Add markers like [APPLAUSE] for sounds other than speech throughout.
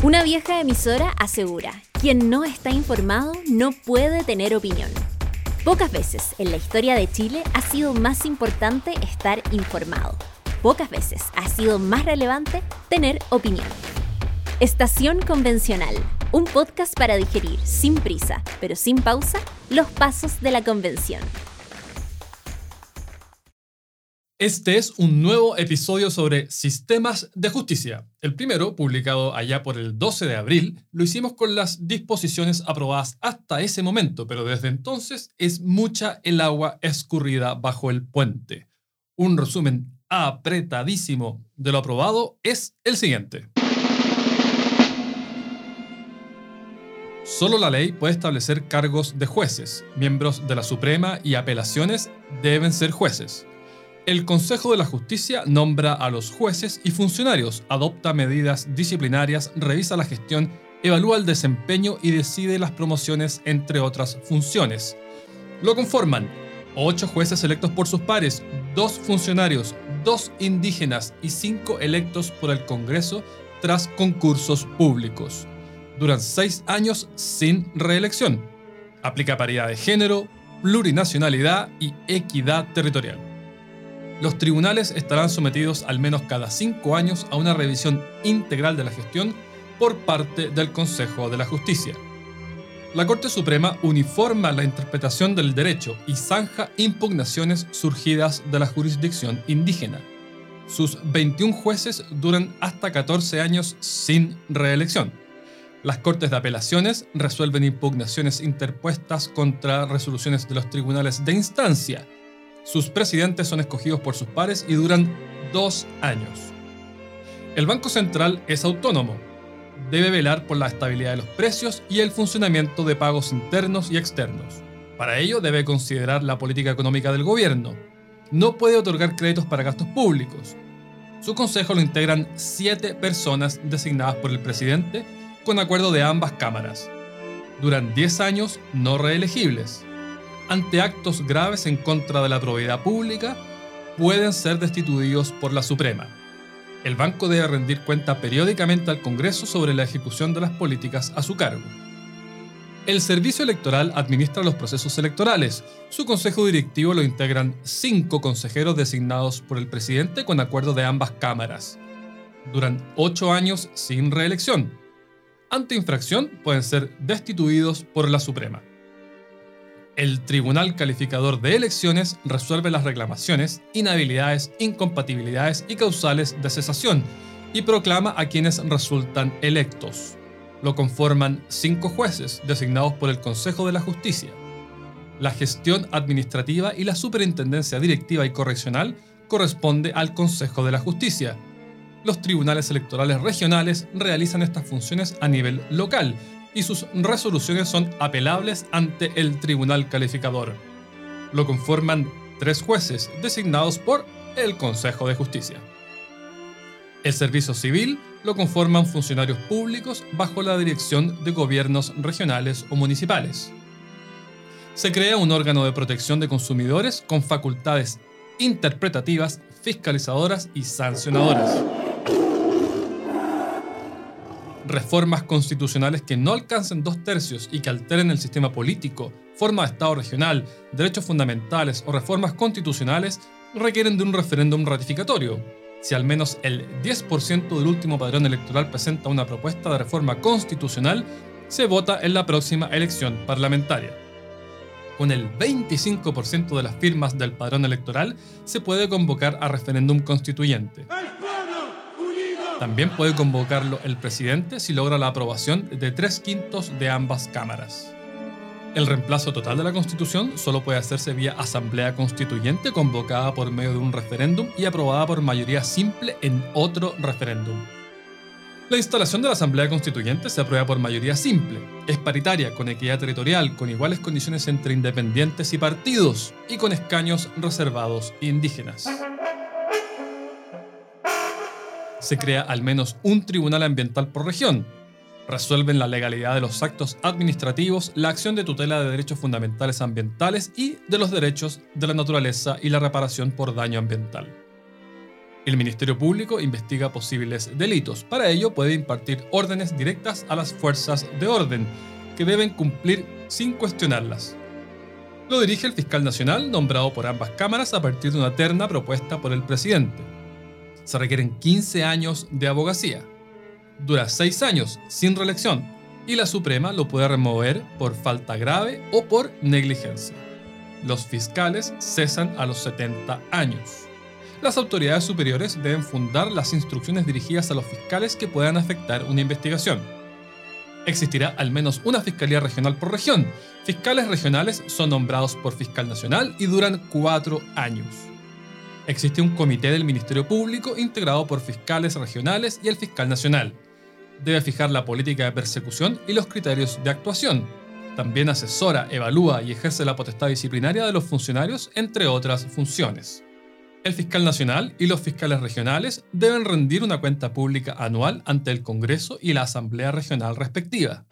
Una vieja emisora asegura, quien no está informado no puede tener opinión. Pocas veces en la historia de Chile ha sido más importante estar informado. Pocas veces ha sido más relevante tener opinión. Estación Convencional, un podcast para digerir sin prisa, pero sin pausa, los pasos de la convención. Este es un nuevo episodio sobre sistemas de justicia. El primero, publicado allá por el 12 de abril, lo hicimos con las disposiciones aprobadas hasta ese momento, pero desde entonces es mucha el agua escurrida bajo el puente. Un resumen apretadísimo de lo aprobado es el siguiente. Solo la ley puede establecer cargos de jueces. Miembros de la Suprema y apelaciones deben ser jueces. El Consejo de la Justicia nombra a los jueces y funcionarios, adopta medidas disciplinarias, revisa la gestión, evalúa el desempeño y decide las promociones, entre otras funciones. Lo conforman ocho jueces electos por sus pares, dos funcionarios, dos indígenas y cinco electos por el Congreso tras concursos públicos. Duran seis años sin reelección. Aplica paridad de género, plurinacionalidad y equidad territorial los tribunales estarán sometidos al menos cada cinco años a una revisión integral de la gestión por parte del Consejo de la Justicia. La Corte Suprema uniforma la interpretación del derecho y zanja impugnaciones surgidas de la jurisdicción indígena. Sus 21 jueces duran hasta 14 años sin reelección. Las Cortes de Apelaciones resuelven impugnaciones interpuestas contra resoluciones de los tribunales de instancia sus presidentes son escogidos por sus pares y duran dos años. El Banco Central es autónomo. Debe velar por la estabilidad de los precios y el funcionamiento de pagos internos y externos. Para ello debe considerar la política económica del gobierno. No puede otorgar créditos para gastos públicos. Su consejo lo integran siete personas designadas por el presidente con acuerdo de ambas cámaras. Duran 10 años no reelegibles ante actos graves en contra de la propiedad pública pueden ser destituidos por la Suprema. El banco debe rendir cuenta periódicamente al Congreso sobre la ejecución de las políticas a su cargo. El Servicio Electoral administra los procesos electorales. Su consejo directivo lo integran cinco consejeros designados por el presidente con acuerdo de ambas cámaras. Duran ocho años sin reelección. Ante infracción pueden ser destituidos por la Suprema. El Tribunal Calificador de Elecciones resuelve las reclamaciones, inhabilidades, incompatibilidades y causales de cesación y proclama a quienes resultan electos. Lo conforman cinco jueces designados por el Consejo de la Justicia. La gestión administrativa y la superintendencia directiva y correccional corresponde al Consejo de la Justicia. Los tribunales electorales regionales realizan estas funciones a nivel local y sus resoluciones son apelables ante el tribunal calificador. Lo conforman tres jueces designados por el Consejo de Justicia. El servicio civil lo conforman funcionarios públicos bajo la dirección de gobiernos regionales o municipales. Se crea un órgano de protección de consumidores con facultades interpretativas, fiscalizadoras y sancionadoras reformas constitucionales que no alcancen dos tercios y que alteren el sistema político, forma de Estado regional, derechos fundamentales o reformas constitucionales requieren de un referéndum ratificatorio. Si al menos el 10% del último padrón electoral presenta una propuesta de reforma constitucional, se vota en la próxima elección parlamentaria. Con el 25% de las firmas del padrón electoral, se puede convocar a referéndum constituyente. También puede convocarlo el presidente si logra la aprobación de tres quintos de ambas cámaras. El reemplazo total de la Constitución solo puede hacerse vía Asamblea Constituyente convocada por medio de un referéndum y aprobada por mayoría simple en otro referéndum. La instalación de la Asamblea Constituyente se aprueba por mayoría simple. Es paritaria, con equidad territorial, con iguales condiciones entre independientes y partidos, y con escaños reservados indígenas se crea al menos un tribunal ambiental por región. Resuelven la legalidad de los actos administrativos, la acción de tutela de derechos fundamentales ambientales y de los derechos de la naturaleza y la reparación por daño ambiental. El Ministerio Público investiga posibles delitos. Para ello puede impartir órdenes directas a las fuerzas de orden, que deben cumplir sin cuestionarlas. Lo dirige el fiscal nacional, nombrado por ambas cámaras a partir de una terna propuesta por el presidente. Se requieren 15 años de abogacía. Dura 6 años sin reelección y la Suprema lo puede remover por falta grave o por negligencia. Los fiscales cesan a los 70 años las autoridades superiores deben fundar las instrucciones dirigidas a los fiscales que puedan afectar una investigación. Existirá al menos una fiscalía regional por región. Fiscales regionales son nombrados por fiscal nacional y duran cuatro años. Existe un comité del Ministerio Público integrado por fiscales regionales y el fiscal nacional. Debe fijar la política de persecución y los criterios de actuación. También asesora, evalúa y ejerce la potestad disciplinaria de los funcionarios, entre otras funciones el fiscal nacional y los fiscales regionales deben rendir una cuenta pública anual ante el Congreso y la Asamblea Regional respectiva.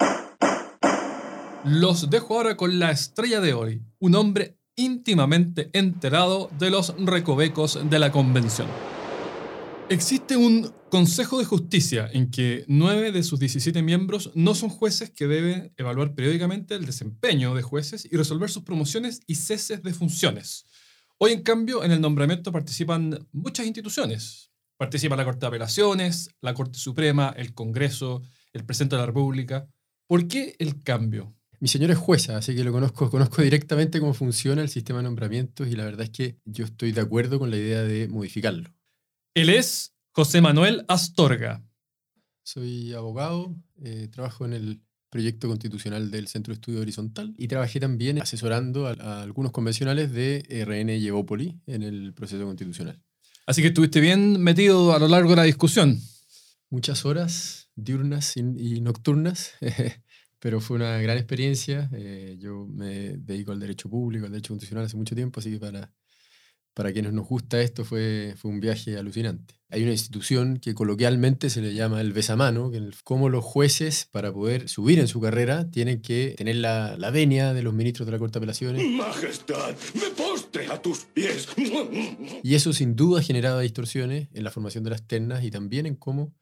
Los dejo ahora con la estrella de hoy, un hombre íntimamente enterado de los recovecos de la Convención. Existe un Consejo de Justicia en que nueve de sus 17 miembros no son jueces que deben evaluar periódicamente el desempeño de jueces y resolver sus promociones y ceses de funciones. Hoy, en cambio, en el nombramiento participan muchas instituciones. Participa la Corte de Apelaciones, la Corte Suprema, el Congreso, el Presidente de la República. ¿Por qué el cambio? Mi señor es jueza, así que lo conozco, [LAUGHS] conozco directamente cómo funciona el sistema de nombramientos y la verdad es que yo estoy de acuerdo con la idea de modificarlo. Él es José Manuel Astorga. Soy abogado, eh, trabajo en el proyecto constitucional del Centro de Estudio Horizontal y trabajé también asesorando a, algunos convencionales de RN y Evópoli en el proceso constitucional. Así que estuviste bien metido a lo largo de la discusión. Muchas horas diurnas y, nocturnas, [LAUGHS] pero fue una gran experiencia. Eh, yo me dedico al derecho público, al derecho constitucional hace mucho tiempo, así que para para quienes nos gusta esto fue, fue un viaje alucinante. Hay una institución que coloquialmente se le llama el besamano, que como los jueces para poder subir en su carrera tienen que tener la, la venia de los ministros de la Corte de Apelaciones. Majestad, me postre a tus pies. Y eso sin duda ha generado distorsiones en la formación de las ternas y también en cómo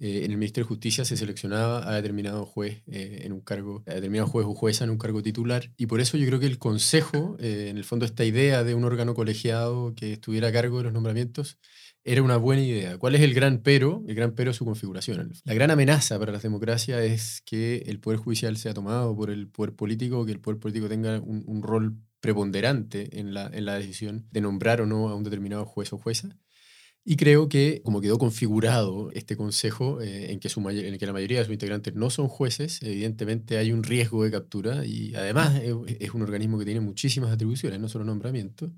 eh, en el Ministerio de Justicia se seleccionaba a determinado juez eh, en un cargo, a determinado juez o jueza en un cargo titular. Y por eso yo creo que el Consejo, eh, en el fondo esta idea de un órgano colegiado que estuviera a cargo de los nombramientos, era una buena idea. ¿Cuál es el gran pero? El gran pero es su configuración. La gran amenaza para las democracias es que el poder judicial sea tomado por el poder político, que el poder político tenga un, un rol preponderante en la, en la decisión de nombrar o no a un determinado juez o jueza. Y creo que, como quedó configurado este consejo, eh, en, que su en el que la mayoría de sus integrantes no son jueces, evidentemente hay un riesgo de captura y además es, un organismo que tiene muchísimas atribuciones, no solo nombramiento.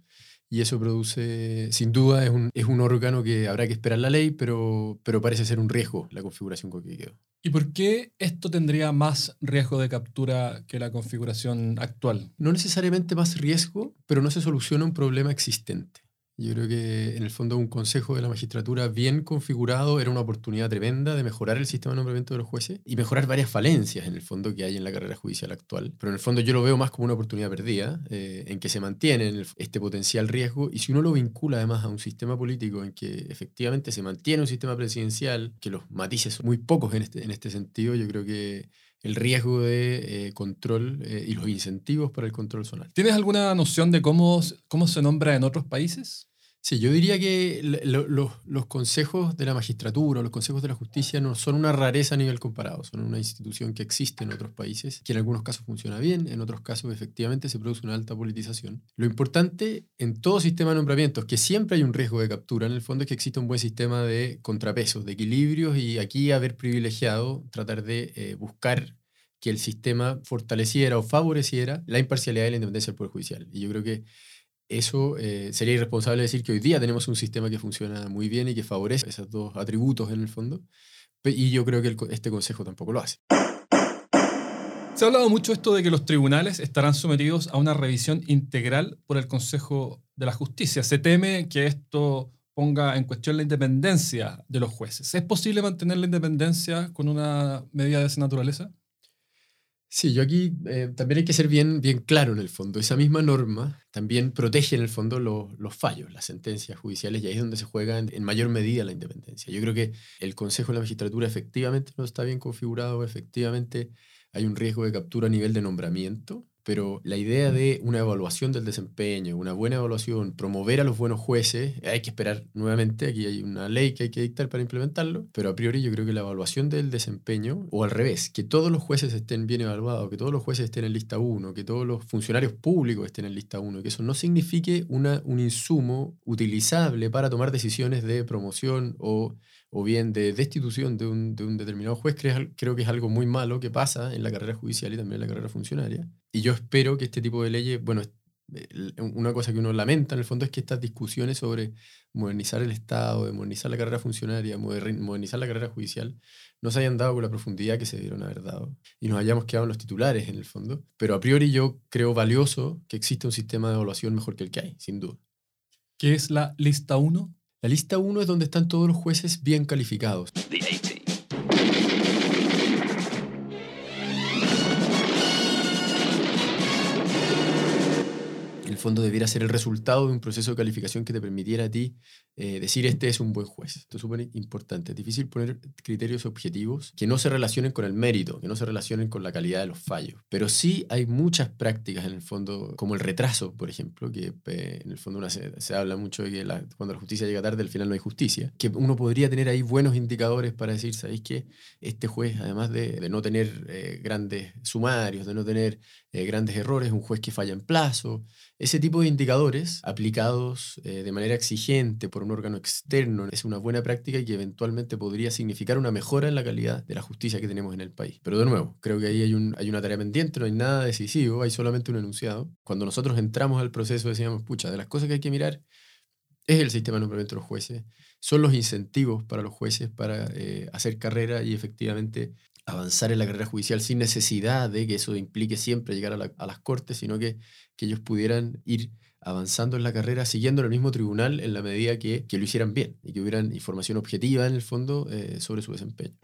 Y eso produce, sin duda, es un, es un órgano que habrá que esperar la ley, pero, pero parece ser un riesgo la configuración con que quedó. ¿Y por qué esto tendría más riesgo de captura que la configuración actual? No necesariamente más riesgo, pero no se soluciona un problema existente. Yo creo que en el fondo un consejo de la magistratura bien configurado era una oportunidad tremenda de mejorar el sistema de nombramiento de los jueces y mejorar varias falencias en el fondo que hay en la carrera judicial actual. Pero en el fondo yo lo veo más como una oportunidad perdida eh, en que se mantiene este potencial riesgo y si uno lo vincula además a un sistema político en que efectivamente se mantiene un sistema presidencial, que los matices son muy pocos en este, en este sentido, yo creo que el riesgo de eh, control eh, y los incentivos para el control son. ¿Tienes alguna noción de cómo, cómo se nombra en otros países? Sí, yo diría que los consejos de la magistratura los consejos de la justicia no son una rareza a nivel comparado, son una institución que existe en otros países, que en algunos casos funciona bien, en otros casos efectivamente se produce una alta politización. Lo importante en todo sistema de nombramientos, que siempre hay un riesgo de captura, en el fondo es que exista un buen sistema de contrapesos, de equilibrios y aquí haber privilegiado, tratar de eh, buscar que el sistema fortaleciera o favoreciera la imparcialidad y la independencia del Poder Judicial. Y yo creo que eso eh, sería irresponsable decir que hoy día tenemos un sistema que funciona muy bien y que favorece esos dos atributos en el fondo. Y yo creo que este Consejo tampoco lo hace. Se ha hablado mucho esto de que los tribunales estarán sometidos a una revisión integral por el Consejo de la Justicia. Se teme que esto ponga en cuestión la independencia de los jueces. ¿Es posible mantener la independencia con una medida de esa naturaleza? Sí, yo aquí eh, también hay que ser bien, bien claro en el fondo. Esa misma norma también protege en el fondo los fallos, las sentencias judiciales, y ahí es donde se juega en, en, mayor medida la independencia. Yo creo que el Consejo de la Magistratura efectivamente no está bien configurado, efectivamente hay un riesgo de captura a nivel de nombramiento, pero la idea de una evaluación del desempeño, una buena evaluación, promover a los buenos jueces, hay que esperar nuevamente, aquí hay una ley que hay que dictar para implementarlo, pero a priori yo creo que la evaluación del desempeño, o al revés, que todos los jueces estén bien evaluados, que todos los jueces estén en lista 1, que todos los funcionarios públicos estén en lista 1, que eso no signifique una, un insumo utilizable para tomar decisiones de promoción o o bien de destitución de un, de un determinado juez, creo, creo, que es algo muy malo que pasa en la carrera judicial y también en la carrera funcionaria. Y yo espero que este tipo de leyes, bueno, una cosa que uno lamenta en el fondo es que estas discusiones sobre modernizar el Estado, de modernizar la carrera funcionaria, modernizar la carrera judicial, no se hayan dado con la profundidad que se dieron haber dado y nos hayamos quedado en los titulares en el fondo. Pero a priori yo creo valioso que exista un sistema de evaluación mejor que el que hay, sin duda. ¿Qué es la lista 1? La lista 1 es donde están todos los jueces bien calificados. Fondo debiera ser el resultado de un proceso de calificación que te permitiera a ti eh, decir este es un buen juez. Esto es súper importante. Es difícil poner criterios objetivos que no se relacionen con el mérito, que no se relacionen con la calidad de los fallos. Pero sí hay muchas prácticas en el fondo, como el retraso, por ejemplo, que eh, en el fondo se, habla mucho de que cuando la justicia llega tarde, al final no hay justicia. Que uno podría tener ahí buenos indicadores para decir, ¿sabéis que este juez, además de, no tener eh, grandes sumarios, de no tener grandes errores, es un juez que falla en plazo, ese tipo de indicadores aplicados eh, de manera exigente por un órgano externo es una buena práctica y que eventualmente podría significar una mejora en la calidad de la justicia que tenemos en el país. Pero de nuevo, creo que ahí hay, un, hay una tarea pendiente, no hay nada decisivo, hay solamente un enunciado. Cuando nosotros entramos al proceso decíamos, pucha, de las cosas que hay que mirar es el sistema de nombramiento de los jueces, son los incentivos para los jueces para eh, hacer carrera y efectivamente avanzar en la carrera judicial sin necesidad de que eso implique siempre llegar a, las cortes, sino que, que, ellos pudieran ir avanzando en la carrera siguiendo el mismo tribunal en la medida que, que lo hicieran bien y que hubieran información objetiva en el fondo eh, sobre su desempeño.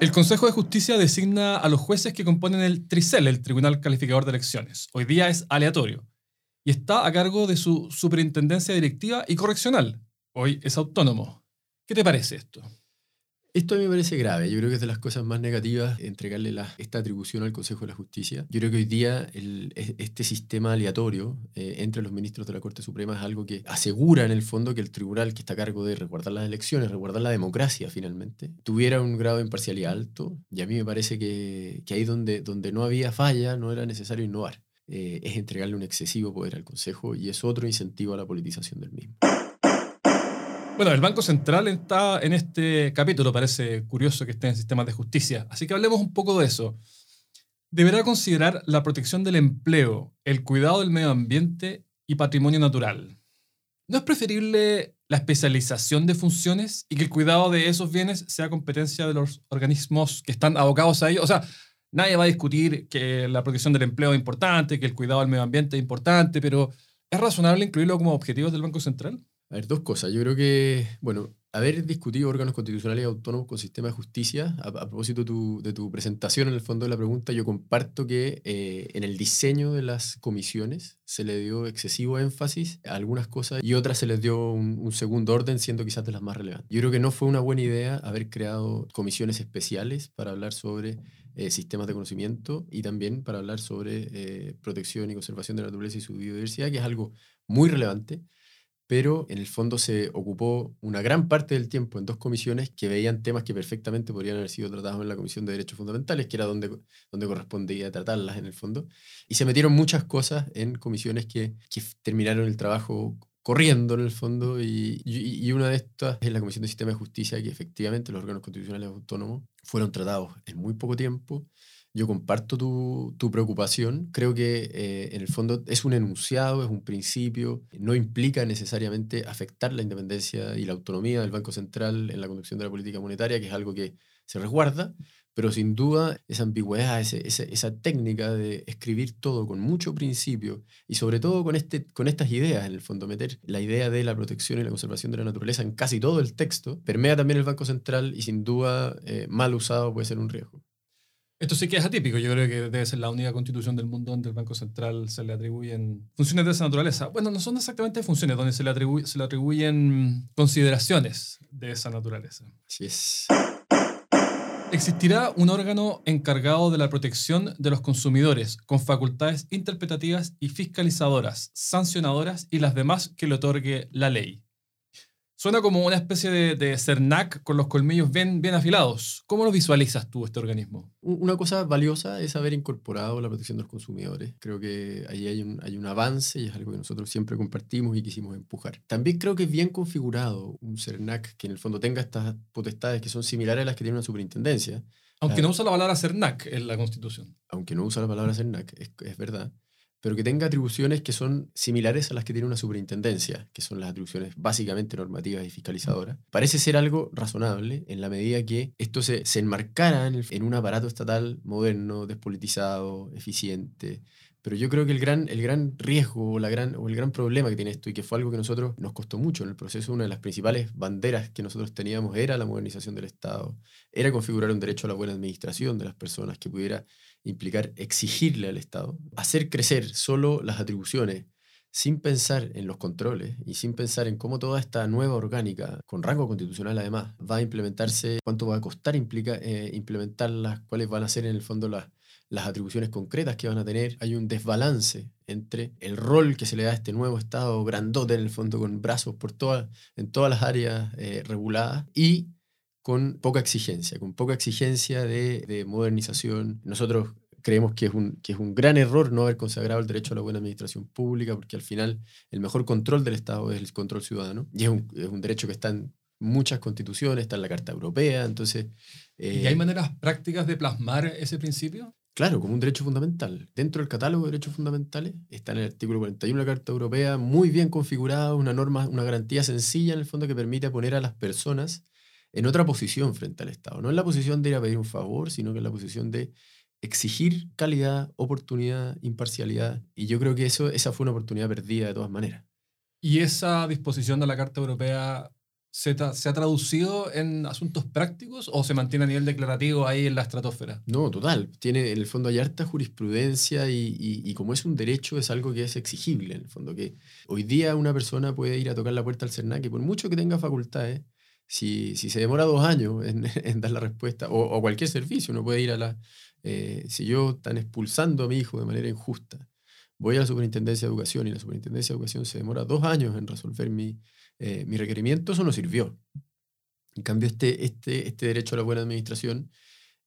El Consejo de Justicia designa a los jueces que componen el TRICEL, el Tribunal Calificador de Elecciones. Hoy día es aleatorio y está a cargo de su superintendencia directiva y correccional. Hoy es autónomo. ¿Qué te parece esto? Esto a mí me parece grave. Yo creo que es de las cosas más negativas entregarle esta atribución al Consejo de la Justicia. Yo creo que hoy día este sistema aleatorio eh, entre los ministros de la Corte Suprema es algo que asegura en el fondo que el tribunal que está a cargo de resguardar las elecciones, resguardar la democracia finalmente, tuviera un grado de imparcialidad alto. Y a mí me parece que, que ahí donde, donde no había falla no era necesario innovar. Eh, es entregarle un excesivo poder al Consejo y es otro incentivo a la politización del mismo. Bueno, el Banco Central está en este capítulo, parece curioso que esté en sistemas de justicia, así que hablemos un poco de eso. Deberá considerar la protección del empleo, el cuidado del medio ambiente y patrimonio natural. ¿No es preferible la especialización de funciones y que el cuidado de esos bienes sea competencia de los organismos que están abocados a ello? O sea, nadie va a discutir que la protección del empleo es importante, que el cuidado del medio ambiente es importante, pero ¿es razonable incluirlo como objetivos del Banco Central? A ver, dos cosas. Yo creo que, bueno, haber discutido órganos constitucionales autónomos con sistema de justicia, a, propósito de tu, de tu, presentación en el fondo de la pregunta, yo comparto que eh, en el diseño de las comisiones se le dio excesivo énfasis a algunas cosas y otras se les dio un, segundo orden, siendo quizás de las más relevantes. Yo creo que no fue una buena idea haber creado comisiones especiales para hablar sobre eh, sistemas de conocimiento y también para hablar sobre eh, protección y conservación de la naturaleza y su biodiversidad, que es algo muy relevante pero en el fondo se ocupó una gran parte del tiempo en dos comisiones que veían temas que perfectamente podrían haber sido tratados en la Comisión de Derechos Fundamentales, que era donde, donde correspondía tratarlas en el fondo, y se metieron muchas cosas en comisiones que, que terminaron el trabajo corriendo en el fondo, y, y, una de estas es la Comisión de Sistema de Justicia, que efectivamente los órganos constitucionales autónomos fueron tratados en muy poco tiempo, yo comparto tu, tu preocupación. Creo que eh, en el fondo es un enunciado, es un principio. No implica necesariamente afectar la independencia y la autonomía del Banco Central en la conducción de la política monetaria, que es algo que se resguarda. Pero sin duda esa ambigüedad, ese, esa técnica de escribir todo con mucho principio y sobre todo con, este, con estas ideas, en el fondo, meter la idea de la protección y la conservación de la naturaleza en casi todo el texto, permea también el Banco Central y sin duda eh, mal usado puede ser un riesgo. Esto sí que es atípico. Yo creo que debe ser la única constitución del mundo donde el Banco Central se le atribuyen funciones de esa naturaleza. Bueno, no son exactamente funciones, donde se le, atribuye, se le atribuyen consideraciones de esa naturaleza. Así es. Existirá un órgano encargado de la protección de los consumidores, con facultades interpretativas y fiscalizadoras, sancionadoras y las demás que le otorgue la ley. Suena como una especie de, de CERNAC con los colmillos bien, bien afilados. ¿Cómo lo visualizas tú, este organismo? Una cosa valiosa es haber incorporado la protección de los consumidores. Creo que ahí hay un, hay un avance y es algo que nosotros siempre compartimos y quisimos empujar. También creo que es bien configurado un CERNAC que en el fondo tenga estas potestades que son similares a las que tiene una superintendencia. Aunque Ah. no usa la palabra CERNAC en la Constitución. aunque no usa la palabra CERNAC, es, es verdad, pero que tenga atribuciones que son similares a las que tiene una superintendencia, que son las atribuciones básicamente normativas y fiscalizadoras. Parece ser algo razonable en la medida que esto se, se enmarcara en, un aparato estatal moderno, despolitizado, eficiente. Pero yo creo que el gran, el gran riesgo o, la gran, o el gran problema que tiene esto, y que fue algo que nosotros nos costó mucho en el proceso, una de las principales banderas que nosotros teníamos era la modernización del Estado, era configurar un derecho a la buena administración de las personas que pudiera implicar exigirle al Estado, hacer crecer solo las atribuciones sin pensar en los controles y sin pensar en cómo toda esta nueva orgánica, con rango constitucional además, va a implementarse, cuánto va a costar implica, eh, implementarlas, cuáles van a ser en el fondo las, las atribuciones concretas que van a tener. Hay un desbalance entre el rol que se le da a este nuevo Estado grandote en el fondo con brazos por todas, en todas las áreas eh, reguladas y con poca exigencia, con poca exigencia de, de modernización. Nosotros creemos que es, un, que es un gran error no haber consagrado el derecho a la buena administración pública, porque al final el mejor control del Estado es el control ciudadano, y es un, es un derecho que está en muchas constituciones, está en la Carta Europea, entonces... ¿Y eh, hay maneras prácticas de plasmar ese principio? Claro, como un derecho fundamental. Dentro del catálogo de derechos fundamentales está en el artículo 41 de la Carta Europea, muy bien configurada, una norma, una garantía sencilla en el fondo que permite poner a las personas en otra posición frente al Estado. No en la posición de ir a pedir un favor, sino que en la posición de exigir calidad, oportunidad, imparcialidad. Y yo creo que eso, esa fue una oportunidad perdida de todas maneras. ¿Y esa disposición de la Carta Europea se, ha traducido en asuntos prácticos o se mantiene a nivel declarativo ahí en la estratosfera? No, total. Tiene, en el fondo hay harta jurisprudencia y, y- y como es un derecho es algo que es exigible, en el fondo, que hoy día una persona puede ir a tocar la puerta al CERNAC y por mucho que tenga facultades, si, si se demora dos años [LAUGHS] en, dar la respuesta, o, o cualquier servicio, uno puede ir a la... eh, si yo están expulsando a mi hijo de manera injusta, voy a la Superintendencia de Educación y la Superintendencia de Educación se demora dos años en resolver mi, eh, mi requerimiento, eso no sirvió. En cambio, este, este, este derecho a la buena administración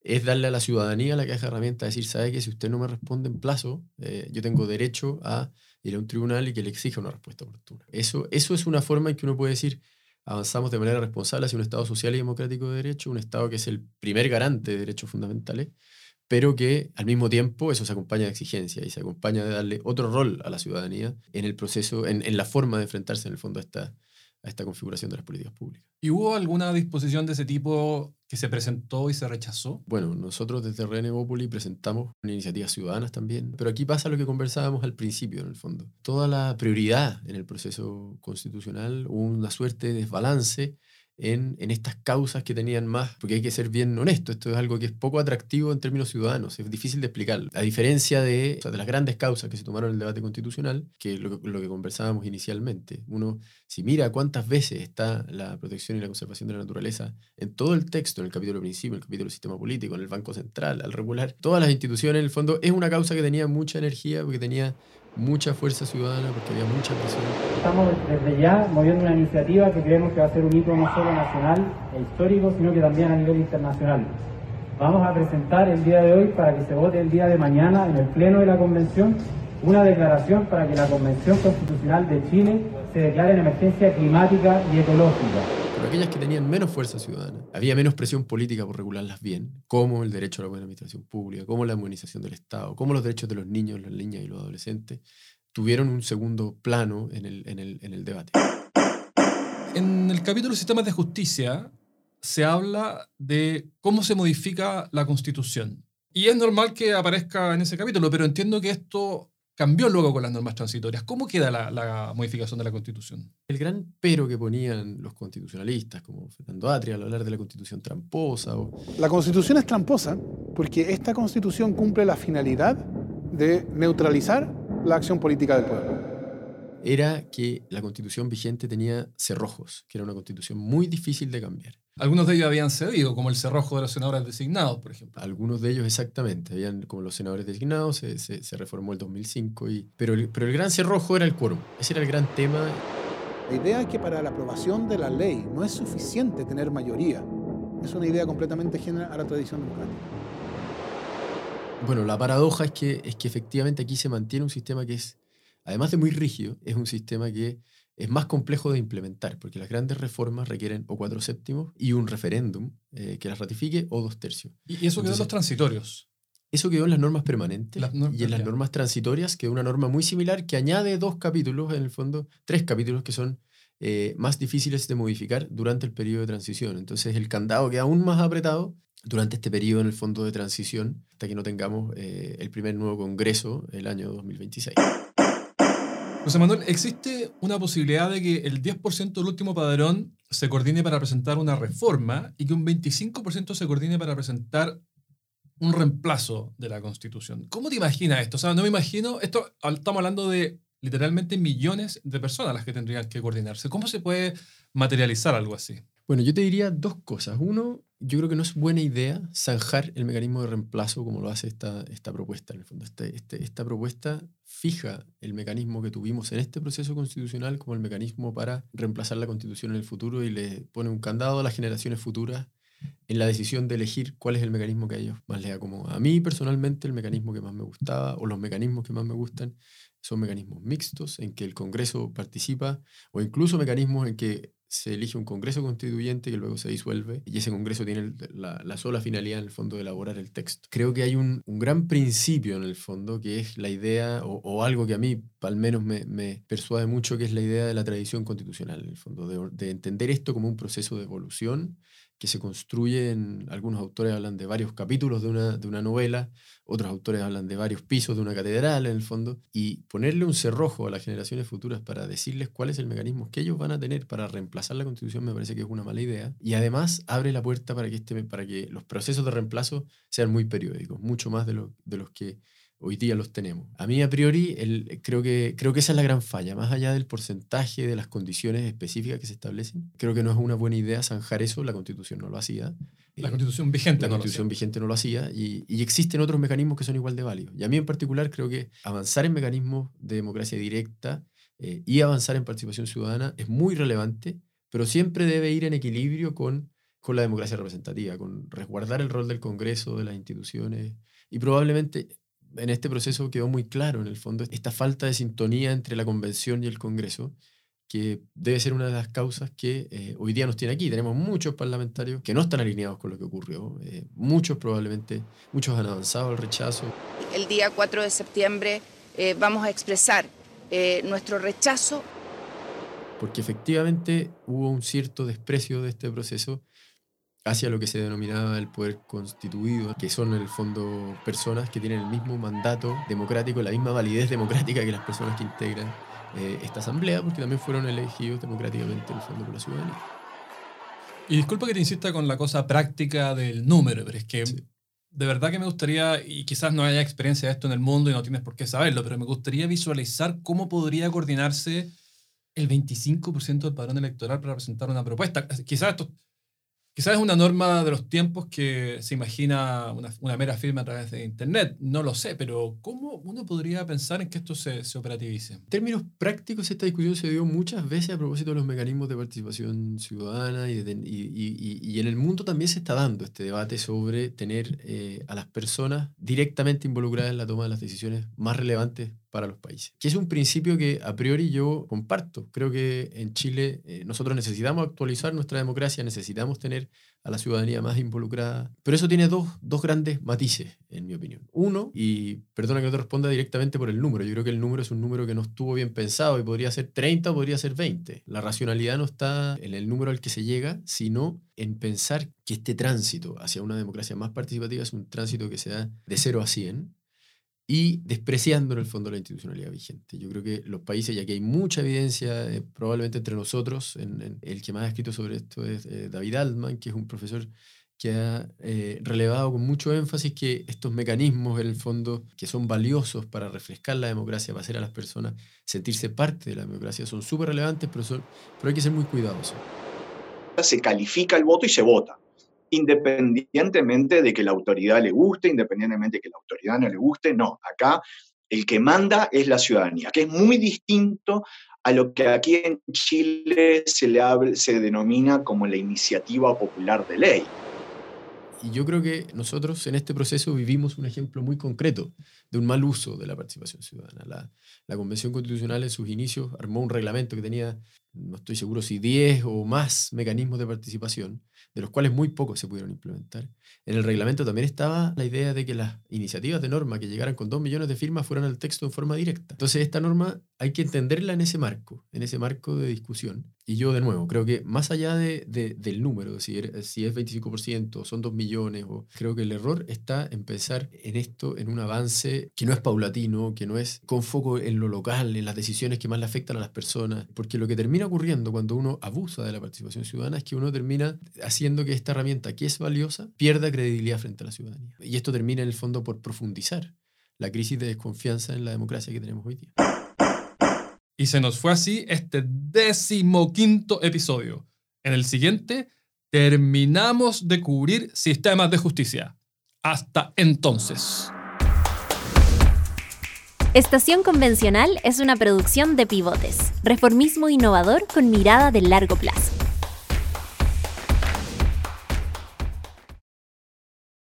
es darle a la ciudadanía la caja de herramientas, decir, sabe que si usted no me responde en plazo, eh, yo tengo derecho a ir a un tribunal y que le exija una respuesta oportuna. Eso, eso es una forma en que uno puede decir, avanzamos de manera responsable hacia un Estado social y democrático de derecho, un Estado que es el primer garante de derechos fundamentales, pero que al mismo tiempo eso se acompaña de exigencia y se acompaña de darle otro rol a la ciudadanía en el proceso, en, en la forma de enfrentarse en el fondo a esta, a esta configuración de las políticas públicas. ¿Y hubo alguna disposición de ese tipo que se presentó y se rechazó? Bueno, nosotros desde Renegópoli presentamos iniciativas ciudadanas también, pero aquí pasa lo que conversábamos al principio, en el fondo. Toda la prioridad en el proceso constitucional, hubo una suerte de desbalance en, en estas causas que tenían más, porque hay que ser bien honesto, esto es algo que es poco atractivo en términos ciudadanos, es difícil de explicar. A diferencia de, o sea, de las grandes causas que se tomaron en el debate constitucional, que es lo, lo que conversábamos inicialmente, uno, si mira cuántas veces está la protección y la conservación de la naturaleza en todo el texto, en el capítulo principio, en el capítulo sistema político, en el Banco Central, al regular, todas las instituciones, en el fondo, es una causa que tenía mucha energía, porque tenía mucha fuerza ciudadana, porque había mucha presión. Estamos desde ya moviendo una iniciativa que creemos que va a ser un hito no solo nacional e histórico, sino que también a nivel internacional. Vamos a presentar el día de hoy para que se vote el día de mañana en el Pleno de la Convención una declaración para que la Convención Constitucional de Chile se declare en emergencia climática y ecológica. Pero aquellas que tenían menos fuerza ciudadana, había menos presión política por regularlas bien, como el derecho a la buena administración pública, como la inmunización del Estado, como los derechos de los niños, las niñas y los adolescentes, tuvieron un segundo plano en el, en el, en el debate. En el capítulo Sistemas de Justicia se habla de cómo se modifica la Constitución. Y es normal que aparezca en ese capítulo, pero entiendo que esto cambió luego con las normas transitorias. ¿Cómo queda la, la modificación de la Constitución? El gran pero que ponían los constitucionalistas, como Fernando Atria, al hablar de la Constitución tramposa. O... La Constitución es tramposa porque esta Constitución cumple la finalidad de neutralizar la acción política del pueblo era que la constitución vigente tenía cerrojos, que era una constitución muy difícil de cambiar. Algunos de ellos habían cedido, como el cerrojo de los senadores designados, por ejemplo. Algunos de ellos exactamente, habían como los senadores designados, se, se, reformó el 2005, y, pero, el, pero el gran cerrojo era el quórum, ese era el gran tema. La idea es que para la aprobación de la ley no es suficiente tener mayoría, es una idea completamente ajena a la tradición democrática. Bueno, la paradoja es que, es que efectivamente aquí se mantiene un sistema que es además de muy rígido, es un sistema que es más complejo de implementar, porque las grandes reformas requieren o cuatro séptimos y un referéndum eh, que las ratifique o dos tercios. ¿Y eso quedó en los transitorios? Eso quedó en las normas permanentes y en las normas transitorias, que es una norma muy similar que añade dos capítulos, en el fondo, tres capítulos que son eh, más difíciles de modificar durante el periodo de transición. Entonces el candado queda aún más apretado durante este periodo en el fondo de transición hasta que no tengamos eh, el primer nuevo Congreso el año 2026. José Manuel, ¿existe una posibilidad de que el 10% del último padrón se coordine para presentar una reforma y que un 25% se coordine para presentar un reemplazo de la Constitución? ¿Cómo te imaginas esto? O sea, no me imagino, esto estamos hablando de literalmente millones de personas las que tendrían que coordinarse. ¿Cómo se puede materializar algo así? Bueno, yo te diría dos cosas. Uno, yo creo que no es buena idea zanjar el mecanismo de reemplazo como lo hace esta, esta propuesta. En el fondo, este, este, esta propuesta fija el mecanismo que tuvimos en este proceso constitucional como el mecanismo para reemplazar la constitución en el futuro y le pone un candado a las generaciones futuras en la decisión de elegir cuál es el mecanismo que a ellos más les acomoda. A mí personalmente el mecanismo que más me gustaba o los mecanismos que más me gustan son mecanismos mixtos en que el Congreso participa o incluso mecanismos en que se elige un Congreso constituyente que luego se disuelve y ese Congreso tiene la, sola finalidad en el fondo de elaborar el texto. Creo que hay un, gran principio en el fondo que es la idea, o, algo que a mí al menos me, persuade mucho, que es la idea de la tradición constitucional, en el fondo, de, de entender esto como un proceso de evolución que se construye en, algunos autores hablan de varios capítulos de una, de una novela, otros autores hablan de varios pisos de una catedral en el fondo, y ponerle un cerrojo a las generaciones futuras para decirles cuál es el mecanismo que ellos van a tener para reemplazar la constitución me parece que es una mala idea, y además abre la puerta para que, este, para que los procesos de reemplazo sean muy periódicos, mucho más de, lo, de los que hoy día los tenemos. A mí, a priori, el, creo, que, creo que esa es la gran falla. Más allá del porcentaje de las condiciones específicas que se establecen, creo que no es una buena idea zanjar eso. La Constitución no lo hacía. La Constitución vigente la Constitución vigente no lo hacía. Y, y, existen otros mecanismos que son igual de válidos. Y a mí, en particular, creo que avanzar en mecanismos de democracia directa eh, y avanzar en participación ciudadana es muy relevante, pero siempre debe ir en equilibrio con, con la democracia representativa, con resguardar el rol del Congreso, de las instituciones. Y probablemente en este proceso quedó muy claro, en el fondo, esta falta de sintonía entre la convención y el Congreso, que debe ser una de las causas que eh, hoy día nos tiene aquí. Tenemos muchos parlamentarios que no están alineados con lo que ocurrió. Eh, muchos probablemente, muchos han avanzado al rechazo. El día 4 de septiembre eh, vamos a expresar nuestro rechazo. Porque efectivamente hubo un cierto desprecio de este proceso hacia lo que se denominaba el poder constituido, que son en el fondo personas que tienen el mismo mandato democrático, la misma validez democrática que las personas que integran eh, esta asamblea, porque también fueron elegidos democráticamente en el fondo por la ciudadanía. Y disculpa que te insista con la cosa práctica del número, pero es que de verdad que me gustaría, y quizás no haya experiencia de esto en el mundo y no tienes por qué saberlo, pero me gustaría visualizar cómo podría coordinarse el 25% del padrón electoral para presentar una propuesta. Quizás esto Quizás es una norma de los tiempos que se imagina una, mera firma a través de Internet, no lo sé, pero ¿cómo uno podría pensar en que esto se, se, operativice? En términos prácticos, esta discusión se dio muchas veces a propósito de los mecanismos de participación ciudadana y, y, y, en el mundo también se está dando este debate sobre tener eh, a las personas directamente involucradas en la toma de las decisiones más relevantes para los países. Que es un principio que a priori yo comparto. Creo que en Chile eh, nosotros necesitamos actualizar nuestra democracia, necesitamos tener a la ciudadanía más involucrada. Pero eso tiene dos, dos grandes matices, en mi opinión. Uno, y perdona que no te responda directamente por el número, yo creo que el número es un número que no estuvo bien pensado y podría ser 30 o podría ser 20. La racionalidad no está en el número al que se llega, sino en pensar que este tránsito hacia una democracia más participativa es un tránsito que se da de 0 a 100 y despreciando en el fondo la institucionalidad vigente. Yo creo que los países, y aquí hay mucha evidencia, eh, probablemente entre nosotros, el que más ha escrito sobre esto es eh, David Altman, que es un profesor que ha eh, relevado con mucho énfasis que estos mecanismos, en el fondo, que son valiosos para refrescar la democracia, para hacer a las personas sentirse parte de la democracia, son súper relevantes, pero, pero hay que ser muy cuidadosos. Se califica el voto y se vota independientemente de que la autoridad le guste, independientemente de que la autoridad no le guste, no, acá el que manda es la ciudadanía, que es muy distinto a lo que aquí en Chile se, le se denomina como la iniciativa popular de ley. Y yo creo que nosotros en este proceso vivimos un ejemplo muy concreto de un mal uso de la participación ciudadana. La, la Convención Constitucional en sus inicios armó un reglamento que tenía, no estoy seguro si 10 o más mecanismos de participación, de los cuales muy pocos se pudieron implementar. En el reglamento también estaba la idea de que las iniciativas de norma que llegaran con dos millones de firmas fueran al texto en forma directa. Entonces esta norma hay que entenderla en ese marco, en ese marco de discusión. Y yo de nuevo, creo que más allá de, del número, si, si es 25%, son dos millones, o, creo que el error está en pensar en esto, en un avance que no es paulatino, que no es con foco en lo local, en las decisiones que más le afectan a las personas, porque lo que termina ocurriendo cuando uno abusa de la participación ciudadana es que uno termina haciendo que esta herramienta que es valiosa pierda credibilidad frente a la ciudadanía. Y esto termina en el fondo por profundizar la crisis de desconfianza en la democracia que tenemos hoy día. Y se nos fue así este decimoquinto episodio. En el siguiente terminamos de cubrir sistemas de justicia. Hasta entonces. Estación Convencional es una producción de pivotes, reformismo innovador con mirada de largo plazo.